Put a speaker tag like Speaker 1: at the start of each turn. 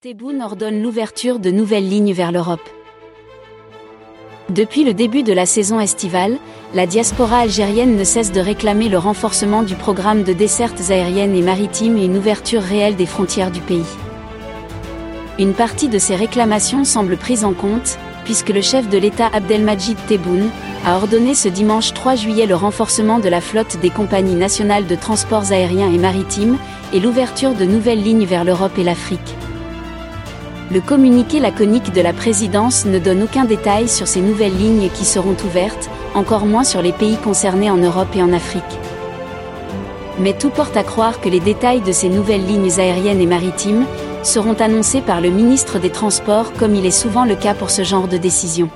Speaker 1: Tebboune ordonne l'ouverture de nouvelles lignes vers l'Europe. Depuis le début de la saison estivale, la diaspora algérienne ne cesse de réclamer le renforcement du programme de dessertes aériennes et maritimes et une ouverture réelle des frontières du pays. Une partie de ces réclamations semble prise en compte, puisque le chef de l'État Abdelmajid Tebboune a ordonné ce dimanche 3 juillet le renforcement de la flotte des compagnies nationales de transports aériens et maritimes et l'ouverture de nouvelles lignes vers l'Europe et l'Afrique. Le communiqué laconique de la présidence ne donne aucun détail sur ces nouvelles lignes qui seront ouvertes, encore moins sur les pays concernés en Europe et en Afrique. Mais tout porte à croire que les détails de ces nouvelles lignes aériennes et maritimes seront annoncés par le ministre des Transports comme il est souvent le cas pour ce genre de décision.